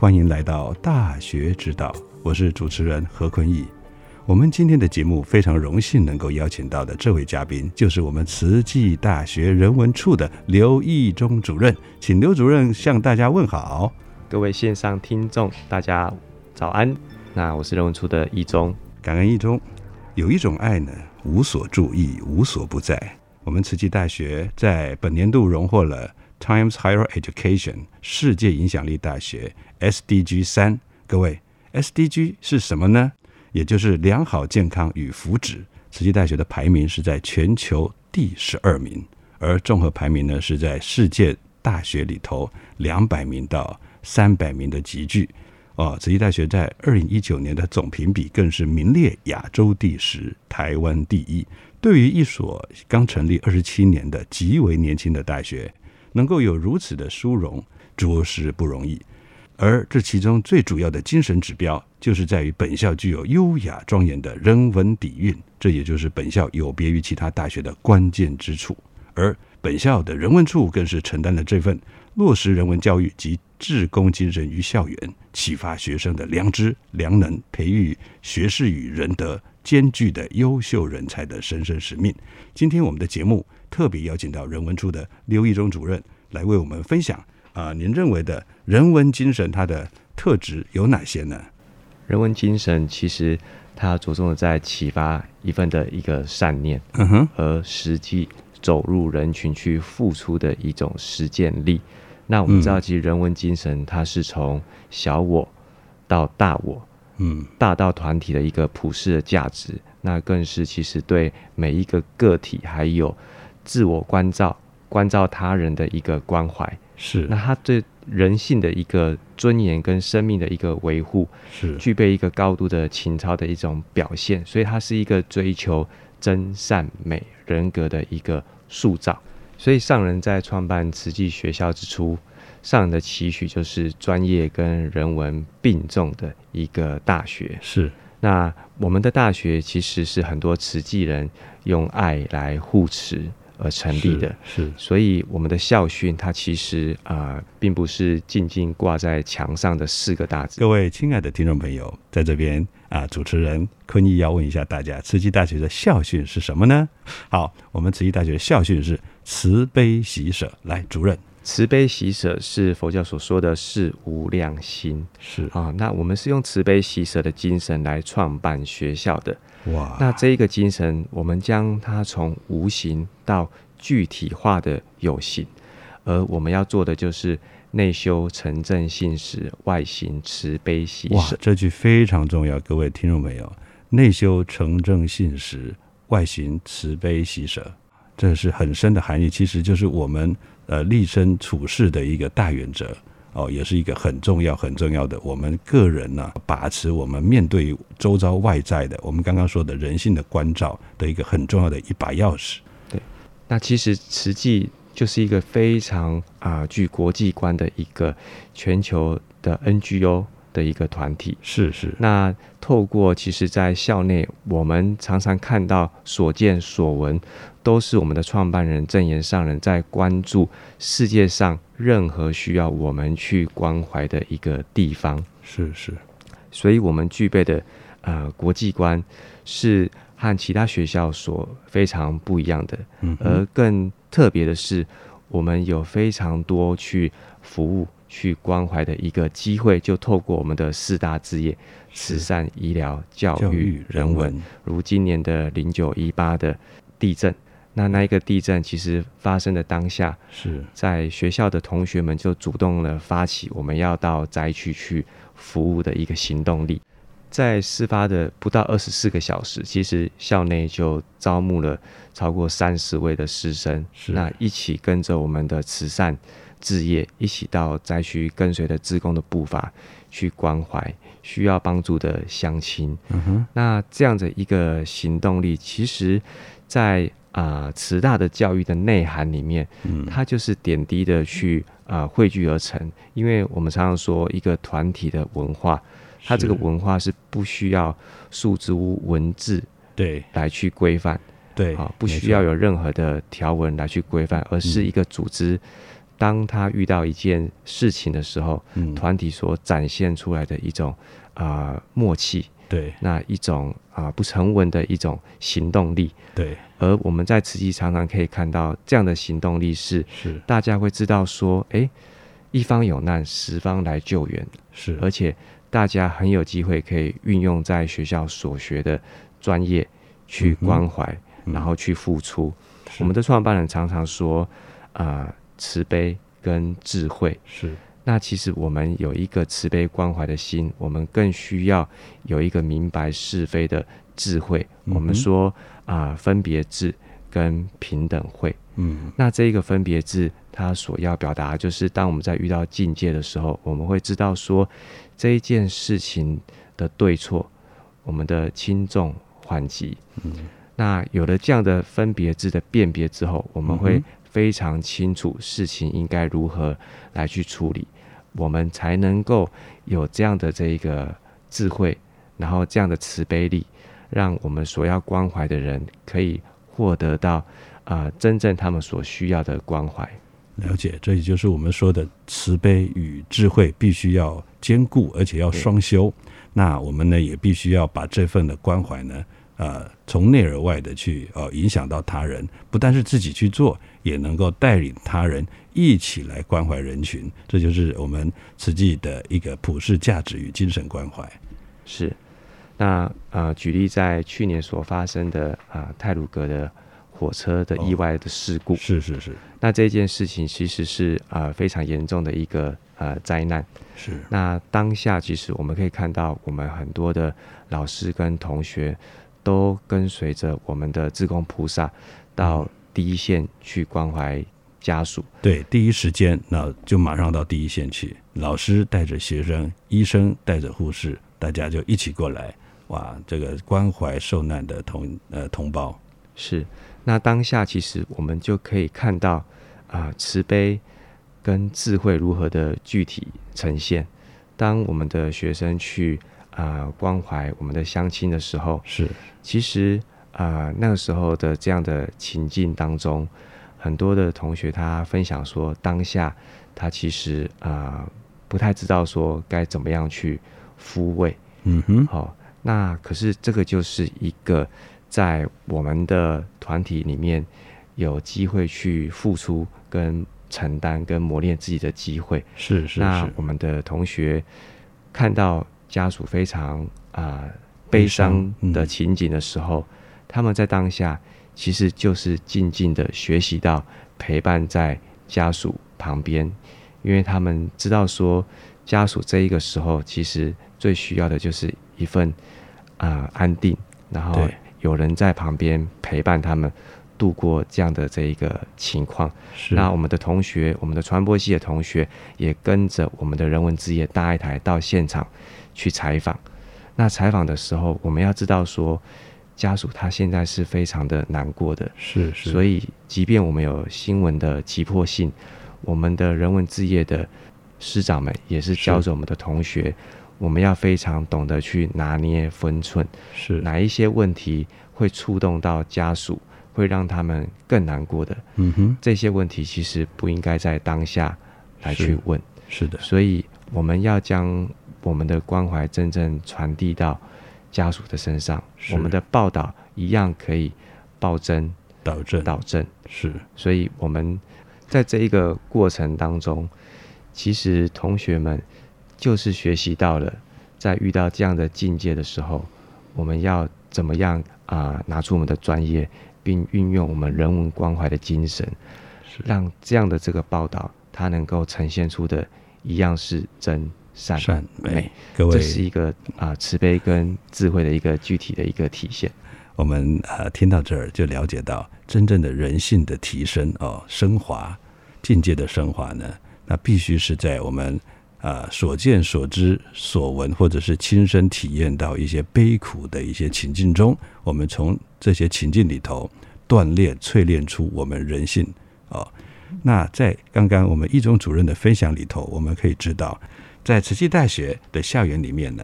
欢迎来到大学之道，我是主持人何坤义。我们今天的节目非常荣幸能够邀请到的这位嘉宾，就是我们慈济大学人文处的刘义忠主任，请刘主任向大家问好。各位线上听众，大家早安。那我是人文处的义忠，感恩义忠。有一种爱呢，无所注意，无所不在。我们慈济大学在本年度荣获了。Times Higher Education 世界影响力大学 SDG 三，各位 SDG 是什么呢？也就是良好健康与福祉。慈济大学的排名是在全球第十二名，而综合排名呢是在世界大学里头两百名到三百名的集聚。哦，慈济大学在二零一九年的总评比更是名列亚洲第十，台湾第一。对于一所刚成立二十七年的极为年轻的大学。能够有如此的殊荣，着实不容易。而这其中最主要的精神指标，就是在于本校具有优雅庄严的人文底蕴，这也就是本校有别于其他大学的关键之处。而本校的人文处更是承担了这份落实人文教育及志工精神于校园，启发学生的良知良能，培育学士与仁德兼具的优秀人才的神圣使命。今天我们的节目。特别邀请到人文处的刘义忠主任来为我们分享啊，您认为的人文精神它的特质有哪些呢？人文精神其实它着重的在启发一份的一个善念，嗯哼，和实际走入人群去付出的一种实践力。那我们知道，其实人文精神它是从小我到大我，嗯，大到团体的一个普世的价值，那更是其实对每一个个体还有。自我关照、关照他人的一个关怀，是那他对人性的一个尊严跟生命的一个维护，是具备一个高度的情操的一种表现，所以它是一个追求真善美人格的一个塑造。所以上人在创办慈济学校之初，上人的期许就是专业跟人文并重的一个大学。是那我们的大学其实是很多慈济人用爱来护持。而成立的，是，所以我们的校训它其实啊，并不是静静挂在墙上的四个大字。各位亲爱的听众朋友，在这边啊，主持人坤义要问一下大家，慈济大学的校训是什么呢？好，我们慈济大学的校训是慈悲喜舍。来，主任，慈悲喜舍是佛教所说的是无量心，是啊，那我们是用慈悲喜舍的精神来创办学校的。哇，那这一个精神，我们将它从无形到具体化的有形，而我们要做的就是内修成正信实，外行慈悲喜舍。这句非常重要，各位听众朋友，内修成正信实，外行慈悲喜舍，这是很深的含义，其实就是我们呃立身处世的一个大原则。哦，也是一个很重要很重要的。我们个人呢，把持我们面对周遭外在的，我们刚刚说的人性的关照的一个很重要的一把钥匙。对，那其实实际就是一个非常啊具国际观的一个全球的 NGO 的一个团体。是是。那透过其实，在校内，我们常常看到所见所闻。都是我们的创办人正言上人在关注世界上任何需要我们去关怀的一个地方，是是，所以我们具备的呃国际观是和其他学校所非常不一样的，嗯，而更特别的是，我们有非常多去服务、去关怀的一个机会，就透过我们的四大置业：慈善、医疗、教育、人文。如今年的零九一八的地震。那那一个地震其实发生的当下，是在学校的同学们就主动了发起我们要到灾区去服务的一个行动力。在事发的不到二十四个小时，其实校内就招募了超过三十位的师生，那一起跟着我们的慈善置业，一起到灾区，跟随着志工的步伐去关怀需要帮助的乡亲。嗯哼，那这样的一个行动力，其实，在啊，慈大的教育的内涵里面，嗯，它就是点滴的去啊汇聚而成。因为我们常常说，一个团体的文化，它这个文化是不需要数字文字对。来去规范，对啊，不需要有任何的条文来去规范，而是一个组织，当他遇到一件事情的时候，嗯，团体所展现出来的一种啊默契。对，那一种啊不成文的一种行动力，对，而我们在慈济常常可以看到这样的行动力是，是。大家会知道说，哎，一方有难，十方来救援，是，而且大家很有机会可以运用在学校所学的专业去关怀，然后去付出。我们的创办人常常说，啊，慈悲跟智慧是。那其实我们有一个慈悲关怀的心，我们更需要有一个明白是非的智慧。我们说啊，分别智跟平等慧。嗯，那这一个分别智，它所要表达就是，当我们在遇到境界的时候，我们会知道说这一件事情的对错，我们的轻重缓急。嗯，那有了这样的分别智的辨别之后，我们会非常清楚事情应该如何来去处理。我们才能够有这样的这一个智慧，然后这样的慈悲力，让我们所要关怀的人可以获得到啊真正他们所需要的关怀。了解，这也就是我们说的慈悲与智慧必须要兼顾，而且要双修。那我们呢也必须要把这份的关怀呢，呃，从内而外的去呃影响到他人，不但是自己去做，也能够带领他人。一起来关怀人群，这就是我们慈济的一个普世价值与精神关怀。是，那呃，举例在去年所发生的啊泰鲁格的火车的意外的事故，是是是。那这件事情其实是啊非常严重的一个呃灾难。是。那当下其实我们可以看到，我们很多的老师跟同学都跟随着我们的自贡菩萨到第一线去关怀。家属对第一时间，那就马上到第一线去。老师带着学生，医生带着护士，大家就一起过来。哇，这个关怀受难的同呃同胞是。那当下其实我们就可以看到啊，慈悲跟智慧如何的具体呈现。当我们的学生去啊关怀我们的乡亲的时候，是。其实啊那个时候的这样的情境当中。很多的同学他分享说，当下他其实啊不太知道说该怎么样去抚慰，嗯哼，好，那可是这个就是一个在我们的团体里面有机会去付出、跟承担、跟磨练自己的机会。是是是。那我们的同学看到家属非常啊悲伤的情景的时候，他们在当下。其实就是静静的学习到陪伴在家属旁边，因为他们知道说家属这一个时候其实最需要的就是一份啊安定，然后有人在旁边陪伴他们度过这样的这一个情况。是那我们的同学，我们的传播系的同学也跟着我们的人文之夜大一台到现场去采访。那采访的时候，我们要知道说，家属他现在是非常的难过的，是是，所以即便我们有新闻的急迫性，我们的人文置业的师长们也是教着我们的同学，我们要非常懂得去拿捏分寸，是。哪一些问题会触动到家属，会让他们更难过的，嗯哼，这些问题其实不应该在当下来去问，是的，所以我们要将我们的关怀真正传递到家属的身上，我们的报道一样可以报真导正。导正，是。所以我们在这一个过程当中，其实同学们就是学习到了，在遇到这样的境界的时候，我们要怎么样啊、拿出我们的专业，并运用我们人文关怀的精神，让这样的这个报道，它能够呈现出的一样是真善善美美，，各位这是一个啊、慈悲跟智慧的一个具体的一个体现。我们呃听到这儿就了解到，真正的人性的提升哦，升华境界的升华呢，那必须是在我们呃所见所知所闻，或者是亲身体验到一些悲苦的一些情境中，我们从这些情境里头锻炼、淬炼出我们人性哦。那在刚刚我们一中主任的分享里头，我们可以知道，在慈济大学的校园里面呢，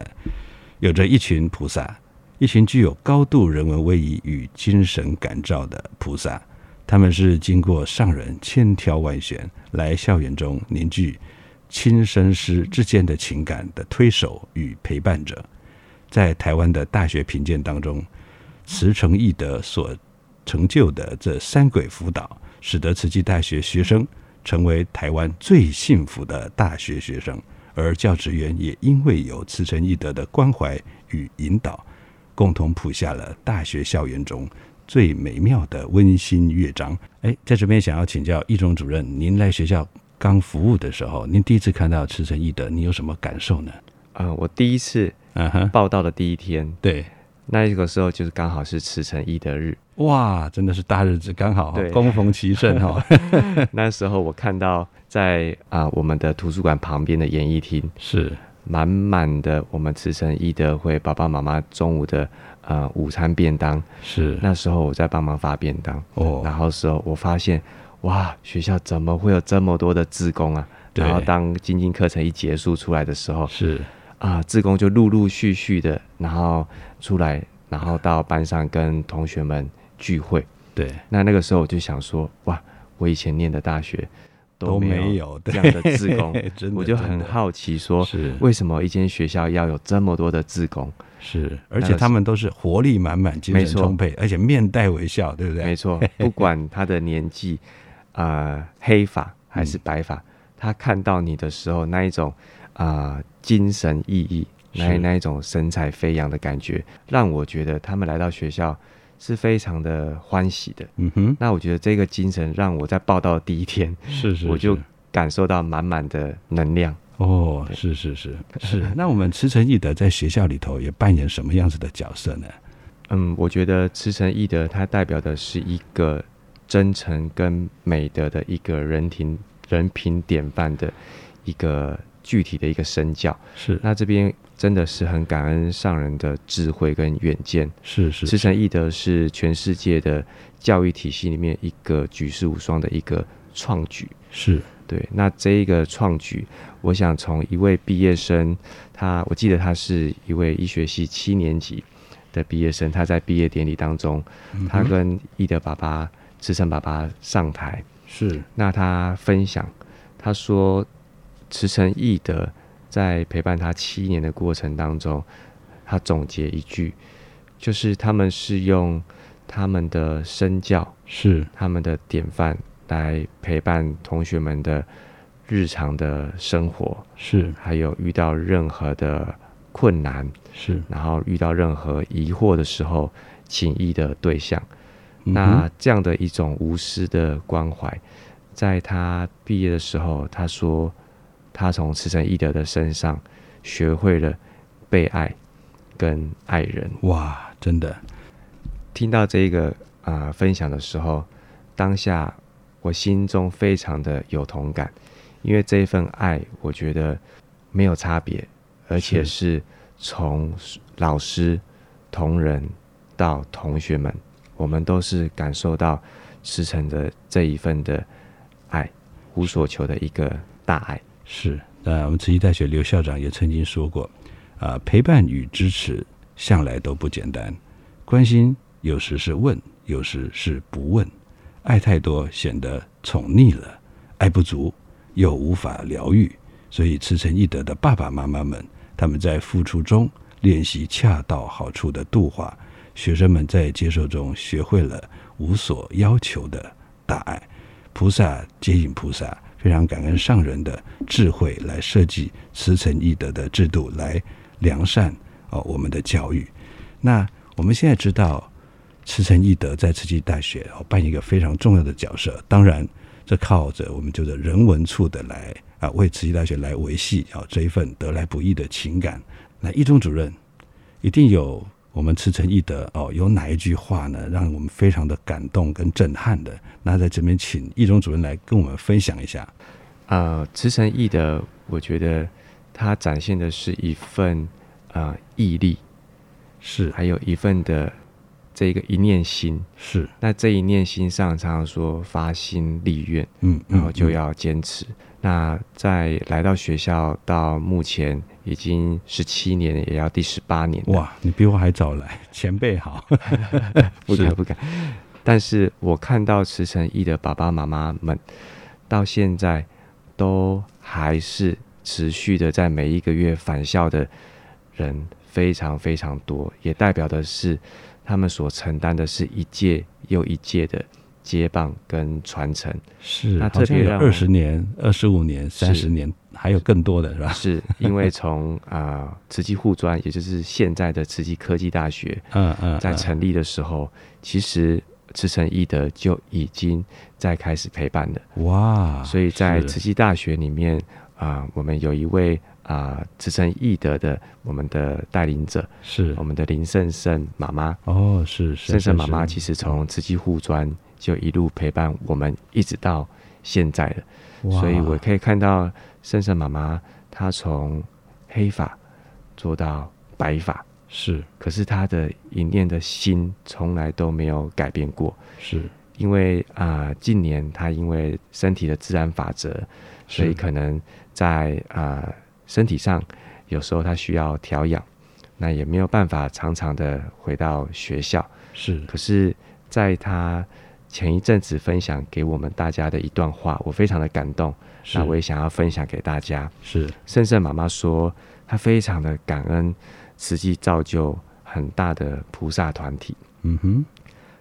有着一群菩萨，一群具有高度人文威仪与精神感召的菩萨，他们是经过上人千挑万选，来校园中凝聚亲生师之间的情感的推手与陪伴者。在台湾的大学评鉴当中，慈诚义德所成就的这三轨辅导，使得慈济大学学生成为台湾最幸福的大学学生，而教职员也因为有慈诚义德的关怀与引导，共同谱下了大学校园中最美妙的温馨乐章。哎，在这边想要请教易中主任，您来学校刚服务的时候，您第一次看到慈诚义德，你有什么感受呢？呃，我第一次嗯哼，报道的第一天，对，那个时候就是刚好是慈诚义德日。哇，真的是大日子，刚好对恭逢其盛哈。那时候我看到在啊、我们的图书馆旁边的演艺厅，是满满的我们慈诚义德会爸爸妈妈中午的呃午餐便当。是，那时候我在帮忙发便当，哦，然后时候我发现，哇，学校怎么会有这么多的志工啊？然后当精进课程一结束出来的时候，是啊，志工就陆陆续续的，然后出来，然后到班上跟同学们聚会。对，那那个时候我就想说，哇，我以前念的大学都没没有这样的志工。我就很好奇说，是。为什么一间学校要有这么多的志工？是，而且他们都是活力满满、精神充沛，而且面带微笑，对不对？没错，不管他的年纪，呃，黑发还是白发，他看到你的时候那一种啊、精神奕奕，那那一种神采飞扬的感觉，让我觉得他们来到学校是非常的欢喜的。嗯哼，那我觉得这个精神让我在报道第一天，是是，我就感受到满满的能量。哦，是是是是。那我们慈诚义德在学校里头也扮演什么样子的角色呢？嗯，我觉得慈诚义德它代表的是一个真诚跟美德的一个人品人品典范的一个具体的一个身教。是那这边真的是很感恩上人的智慧跟远见。是是慈诚义德是全世界的教育体系里面一个举世无双的一个创举。是对，那这一个创举，我想从一位毕业生，他我记得他是一位医学系七年级的毕业生，他在毕业典礼当中，嗯他跟义德爸爸、慈诚爸爸上台，是那他分享，他说慈诚义德在陪伴他七年的过程当中，他总结一句，就是他们是用他们的身教，是。他们的典范来陪伴同学们的日常的生活，是。还有遇到任何的困难，是，然后遇到任何疑惑的时候，请益的对象。嗯那这样的一种无私的关怀，在他毕业的时候，他说他从慈诚义德的身上学会了被爱跟爱人。哇，真的听到这个啊、分享的时候，当下我心中非常的有同感，因为这一份爱，我觉得没有差别，而且是从老师、同仁到同学们，我们都是感受到师承的这一份的爱，无所求的一个大爱。是，那我们慈济大学刘校长也曾经说过，啊、陪伴与支持向来都不简单，关心有时是问，有时是不问，爱太多显得宠溺了，爱不足又无法疗愈，所以慈诚义德的爸爸妈妈们，他们在付出中练习恰到好处的度化，学生们在接受中学会了无所要求的大爱，菩萨接引菩萨。非常感恩上人的智慧来设计慈诚义德的制度，来良善哦我们的教育。那我们现在知道，慈诚义德在慈济大学哦扮演一个非常重要的角色。当然，这靠着我们就是人文处的来啊为慈济大学来维系啊这一份得来不易的情感。那一中主任一定有我们慈诚义德哦有哪一句话呢，让我们非常的感动跟震撼的？那在这边请易中主任来跟我们分享一下。呃，慈诚义德，我觉得它展现的是一份呃毅力，是还有一份的这个一念心。是，那这一念心上，常常说发心立愿，嗯，然后就要坚持。那在来到学校到目前已经十七年，也要第十八年。哇，你比我还早来，前辈好。不敢不敢。但是我看到慈诚义的爸爸妈妈们，到现在都还是持续的在每一个月返校的人非常非常多，也代表的是他们所承担的是一届又一届的接棒跟传承。是，那特别让二十年、二十五年、三十年，还有更多的是吧？是因为从 啊、呃、慈济护专，也就是现在的慈济科技大学，嗯嗯，在成立的时候，其实。慈诚义德就已经在开始陪伴了，哇！所以在慈济大学里面啊、呃，我们有一位啊慈诚义德的我们的带领者，是我们的林胜胜妈妈。哦，是胜胜妈妈，其实从慈济护专就一路陪伴我们，一直到现在了。所以我可以看到圣圣妈妈，她从黑发做到白发。是，可是她的一念的心从来都没有改变过。是，因为啊、呃，近年他因为身体的自然法则，所以可能在啊、呃、身体上有时候他需要调养，那也没有办法常常的回到学校。是，可是在他前一阵子分享给我们大家的一段话，我非常的感动。那我也想要分享给大家。是，圣圣妈妈说，她非常的感恩。实际造就很大的菩萨团体，嗯哼，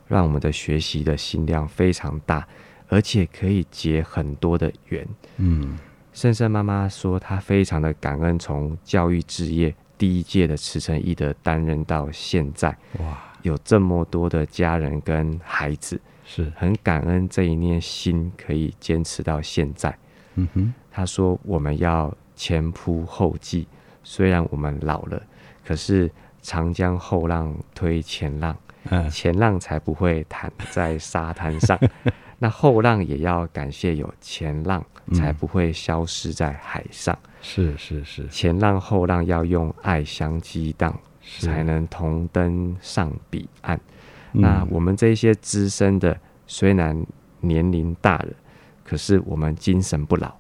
让我们的学习的心量非常大，而且可以结很多的缘。嗯，圣圣妈妈说，她非常的感恩，从教育置业第一届的慈诚义德担任到现在，哇，有这么多的家人跟孩子，是很感恩这一念心可以坚持到现在。嗯哼，他说我们要前仆后继，虽然我们老了。可是长江后浪推前浪，嗯，前浪才不会躺在沙滩上，那后浪也要感谢有前浪，才不会消失在海上。是是是，前浪后浪要用爱相激荡，才能同登上彼岸。嗯、那我们这些资深的，虽然年龄大了，可是我们精神不老。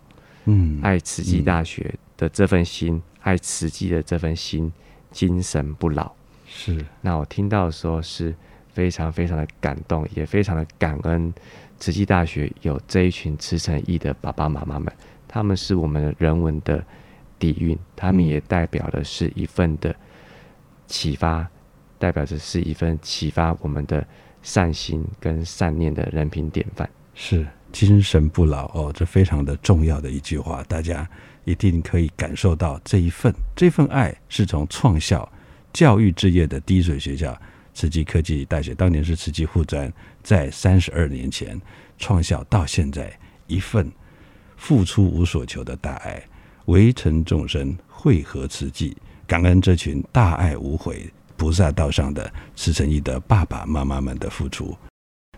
嗯，爱慈济大学的这份心，嗯、爱慈济的这份心。精神不老，是。那我听到的时候是非常非常的感动，也非常的感恩慈济大学有这一群慈诚义的爸爸妈妈们，他们是我们人文的底蕴，他们也代表的是一份的启发，代表着是一份启发我们的善心跟善念的人品典范。是精神不老哦，这非常的重要的一句话，大家。一定可以感受到这一份这份爱，是从创校教育置业的滴水学校慈济科技大学，当年是慈济护专，在三十二年前创校到现在，一份付出无所求的大爱，围城众生，汇合慈济，感恩这群大爱无悔、菩萨道上的慈诚义的爸爸妈妈们的付出。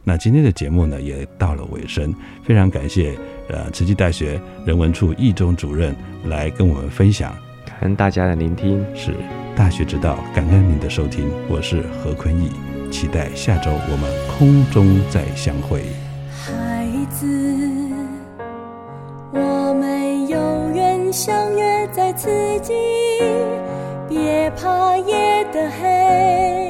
那今天的节目呢，也到了尾声，非常感谢呃慈济大学人文处易中主任来跟我们分享，感恩大家的聆听，是大学之道，感恩您的收听，我是何坤义，期待下周我们空中再相会。孩子，我们有缘相约在此际，也怕夜的黑，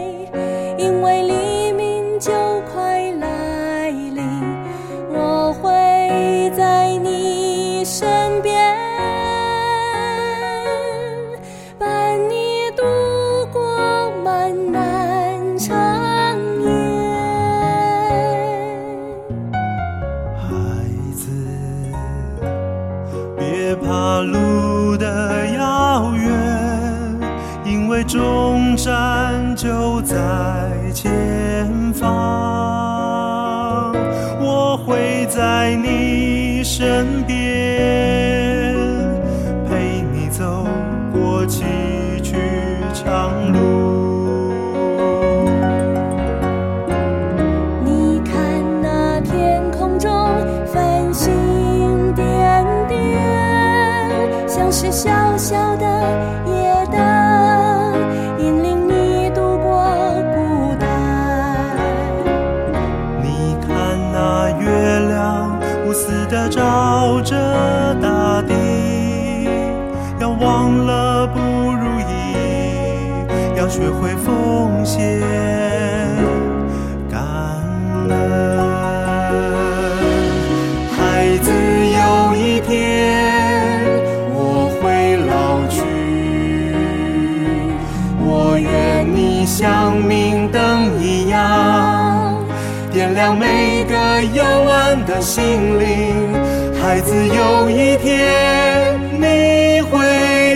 心灵。孩子，有一天你会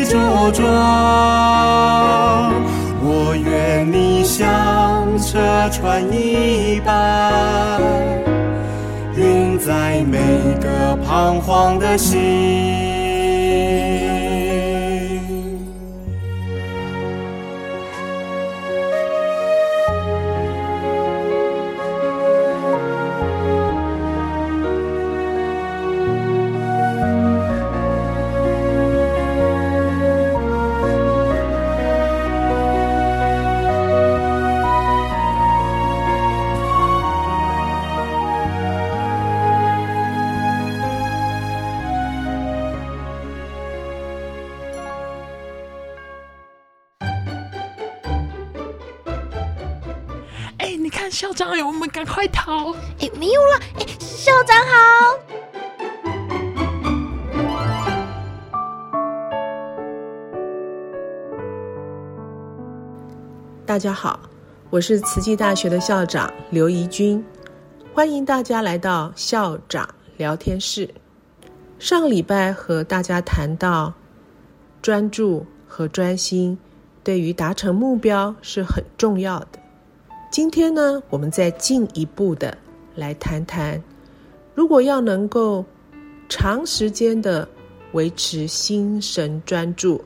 茁壮，我愿你像车船一般，运载每个彷徨的心。快逃！哎，没有了，哎，校长好。大家好，我是慈济大学的校长刘怡君，欢迎大家来到校长聊天室。上个礼拜和大家谈到专注和专心对于达成目标是很重要的。今天呢，我们再进一步的来谈谈，如果要能够长时间的维持心神专注，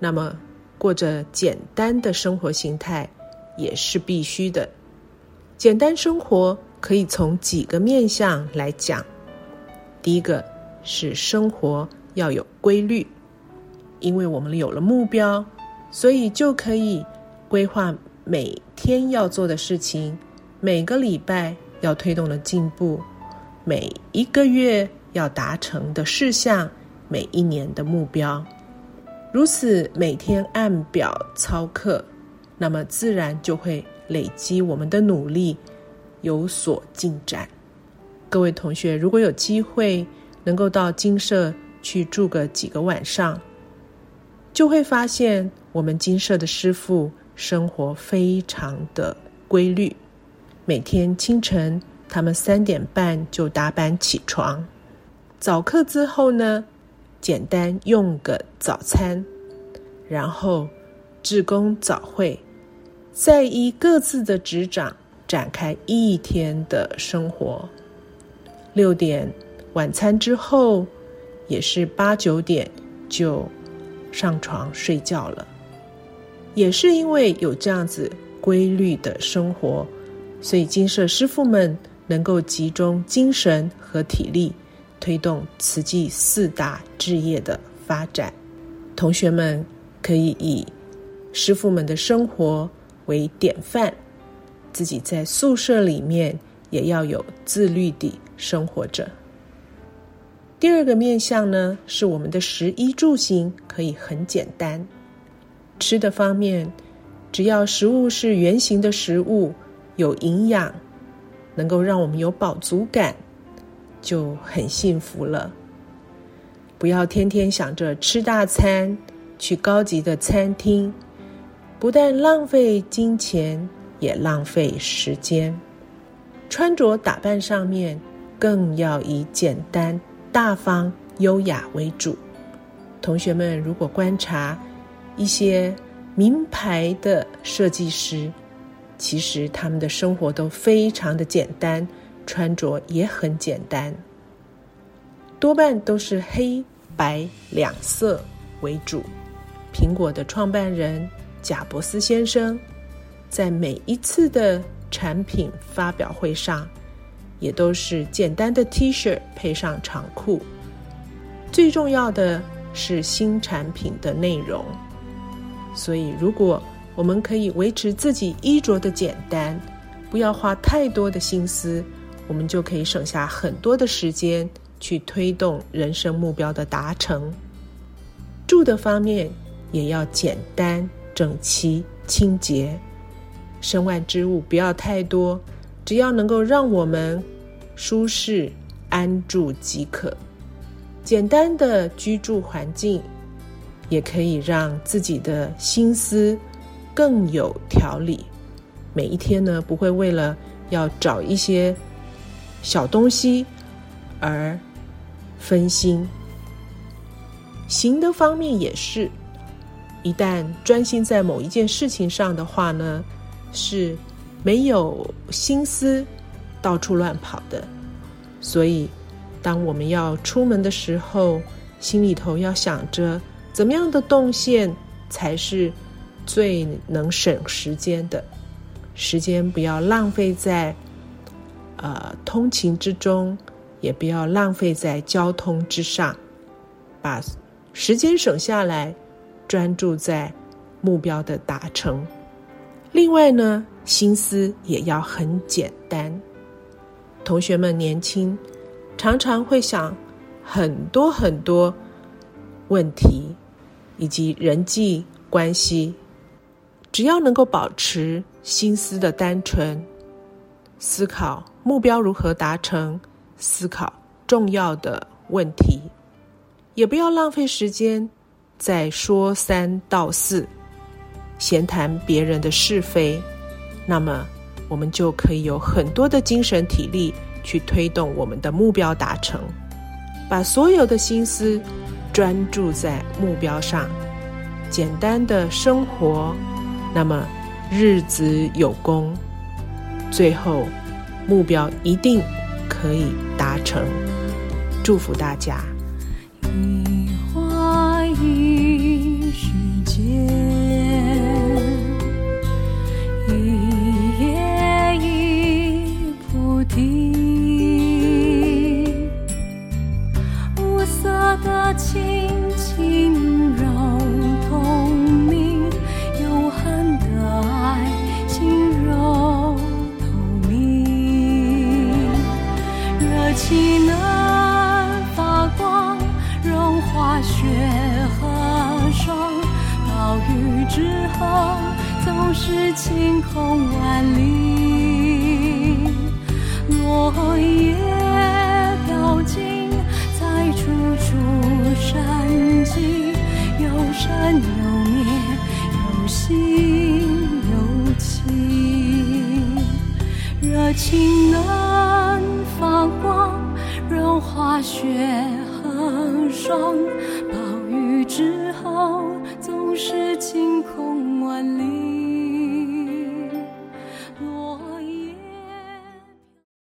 那么过着简单的生活形态也是必须的。简单生活可以从几个面向来讲。第一个是生活要有规律，因为我们有了目标，所以就可以规划每天要做的事情，每个礼拜要推动的进步，每一个月要达成的事项，每一年的目标。如此每天按表操课，那么自然就会累积我们的努力，有所进展。各位同学，如果有机会能够到金社去住个几个晚上，就会发现我们金社的师傅生活非常的规律。每天清晨，他们三点半就打板起床，早课之后呢，简单用个早餐，然后志工早会，再依各自的职掌展开一天的生活。六点晚餐之后，也是八九点就上床睡觉了。也是因为有这样子规律的生活，所以金舍师傅们能够集中精神和体力，推动慈济四大置业的发展。同学们可以以师傅们的生活为典范，自己在宿舍里面也要有自律地生活着。第二个面向呢，是我们的食衣住行可以很简单。吃的方面，只要食物是圆形的食物，有营养。能够让我们有饱足感，就很幸福了。不要天天想着吃大餐，去高级的餐厅，不但浪费金钱，也浪费时间。穿着打扮上面，更要以简单、大方、优雅为主。同学们，如果观察一些名牌的设计师，其实他们的生活都非常的简单，穿着也很简单，多半都是黑白两色为主。苹果的创办人贾伯斯先生，在每一次的产品发表会上，也都是简单的 T 恤配上长裤。最重要的是新产品的内容，所以如果。我们可以维持自己衣着的简单，不要花太多的心思，我们就可以省下很多的时间去推动人生目标的达成。住的方面也要简单、整齐、清洁，身外之物不要太多，只要能够让我们舒适安住即可。简单的居住环境也可以让自己的心思。更有条理，每一天呢不会为了要找一些小东西而分心。行的方面也是，一旦专心在某一件事情上的话呢，是没有心思到处乱跑的。所以，当我们要出门的时候，心里头要想着怎么样的动线才是。最能省时间的，时间不要浪费在呃通勤之中，也不要浪费在交通之上，把时间省下来，专注在目标的达成。另外呢，心思也要很简单。同学们年轻，常常会想很多很多问题，以及人际关系。只要能够保持心思的单纯，思考目标如何达成，思考重要的问题，也不要浪费时间在说三道四、闲谈别人的是非，那么我们就可以有很多的精神体力去推动我们的目标达成，把所有的心思专注在目标上，简单的生活。那么，日子有功，最后目标一定可以达成。祝福大家。轻轻柔透明，永恒的爱，轻柔透明，热情能发光，融化雪和霜，暴雨之后总是晴空万里，落叶。热情能发光。融化雪和霜，